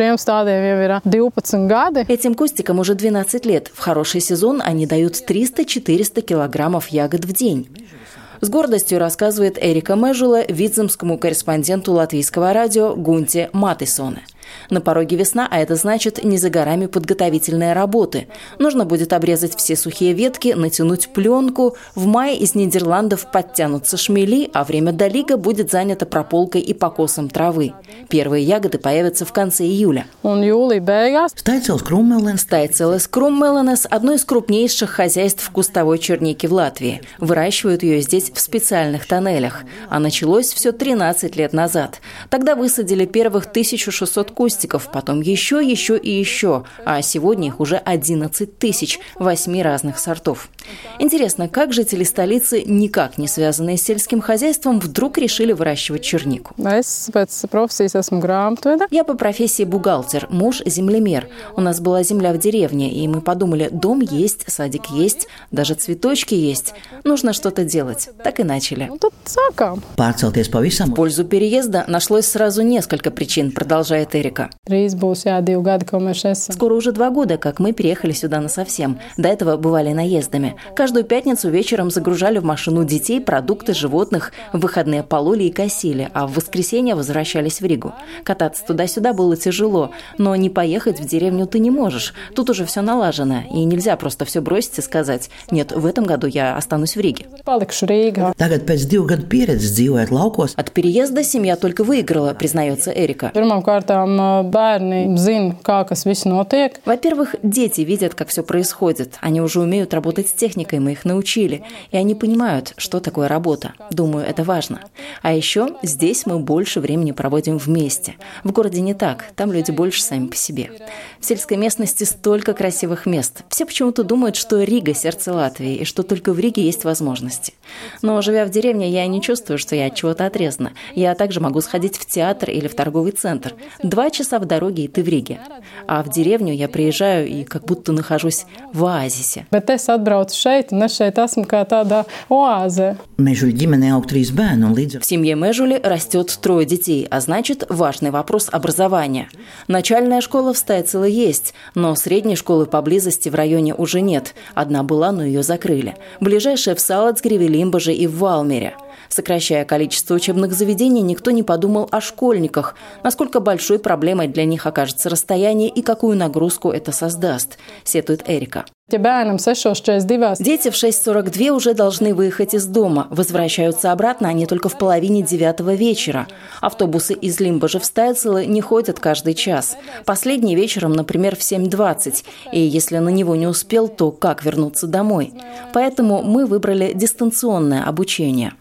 Šiem stādiem jau ir 12 gadi. Этим кустикам уже 12 лет. В хороший сезон они дают 300-400 килограммов ягод в день. С гордостью рассказывает Эрика Межула вицемскому корреспонденту латвийского радио Гунте Матисоне. На пороге весна, а это значит не за горами подготовительные работы. Нужно будет обрезать все сухие ветки, натянуть пленку. В мае из Нидерландов подтянутся шмели, а время до лига будет занято прополкой и покосом травы. Первые ягоды появятся в конце июля. Стайцелес Круммеленес – одно из крупнейших хозяйств кустовой черники в Латвии. Выращивают ее здесь в специальных тоннелях. А началось все 13 лет назад. Тогда высадили первых 1600 кустиков, потом еще, еще и еще. А сегодня их уже 11 тысяч, восьми разных сортов. Интересно, как жители столицы, никак не связанные с сельским хозяйством, вдруг решили выращивать чернику? Я по профессии бухгалтер, муж – землемер. У нас была земля в деревне, и мы подумали, дом есть, садик есть, даже цветочки есть. Нужно что-то делать. Так и начали. Pavisam В пользу переезда нашлось сразу несколько причин, продолжает Эрика. Скоро уже два года, как мы переехали сюда насовсем. До этого бывали наездами. Каждую пятницу вечером загружали в машину детей, продукты, животных. В выходные пололи и косили, а в воскресенье возвращались в Ригу. Кататься туда-сюда было тяжело, но не поехать в деревню ты не можешь. Тут уже все налажено, и нельзя просто все бросить и сказать, нет, в этом году я останусь в Риге. От переезда семья только выиграла, признается Эрика. Notiek. Во-первых, дети видят, как все происходит. Они уже умеют работать с техникой, мы их научили. И они понимают, что такое работа. Думаю, это важно. А еще здесь мы больше времени проводим вместе. В городе не так, там люди больше сами по себе. В сельской местности столько красивых мест. Все почему-то думают, что Рига – сердце Латвии, и что только в Риге есть возможности. Но живя в деревне, я не чувствую, что я от чего-то отрезана. Я также могу сходить в театр или в торговый центр. Два часа в дороге, и ты в Риге. А в деревню я приезжаю и как будто нахожусь в оазисе. Atbraucu šeit, un es šeit esmu kā tādā oāzē. mežu ģimenē aug trīs bērni un līdz ar В семье Межули растет трое детей, а значит, важный вопрос образования. Начальная школа в Стайцело есть, но средней школы поблизости в районе уже нет. Одна была, но ее закрыли. Ближайшая в Салацгреве, Лимбаже и в Валмере. Сокращая количество учебных заведений, никто не подумал о школьниках, насколько большой проблемой для них окажется расстояние и какую нагрузку это создаст, сетует Эрика. Ja bērnam 6,42 Дети в 6.42 уже должны выехать из дома. Возвращаются обратно они только в половине девятого вечера. Автобусы из Лимбажа в Стайцело не ходят каждый час. Последний вечером, например, в 7.20. И если на него не успел, то как вернуться домой? Поэтому мы выбрали дистанционное обучение.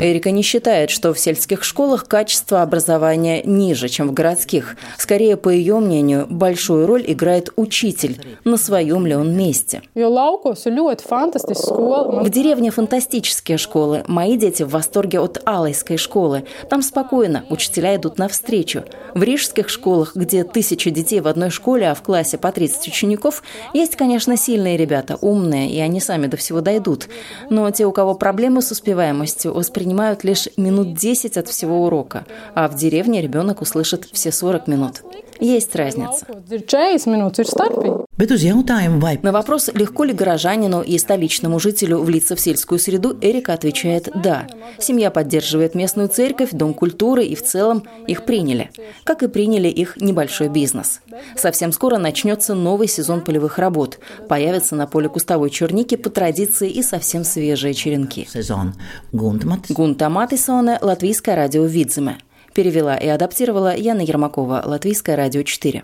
Эрика не считает, что в сельских школах качество образования ниже, чем в городских. Скорее, по ее мнению, большую роль играет учитель. На своем ли он месте? В деревне фантастические школы. Мои дети в восторге от Алайской школы. Там спокойно, учителя идут навстречу. В рижских школах, где тысячи детей в одной школе, а в классе по 30 учеников, есть, конечно, сильные ребята, умные, и они сами до всего дойдут. Но те, у кого проблемы с успеваемостью, воспринимают лишь минут 10 от всего урока, а в деревне ребенок услышит все 40 минут. Есть разница. Laukos ir 40 minūtes, ir starpība. Bet uz jautājumu, vai На вопрос, легко ли горожанину и столичному жителю влиться в сельскую среду, Эрика отвечает «да». Семья поддерживает местную церковь, дом культуры и в целом их приняли. Как и приняли их небольшой бизнес. Совсем скоро начнется новый сезон полевых работ. Появятся на поле кустовой черники по традиции и совсем свежие черенки. Guntamats. Гунта Матисоне, Латвийское радио Видземе. Перевела и адаптировала Яна Ермакова, Латвийское радио 4.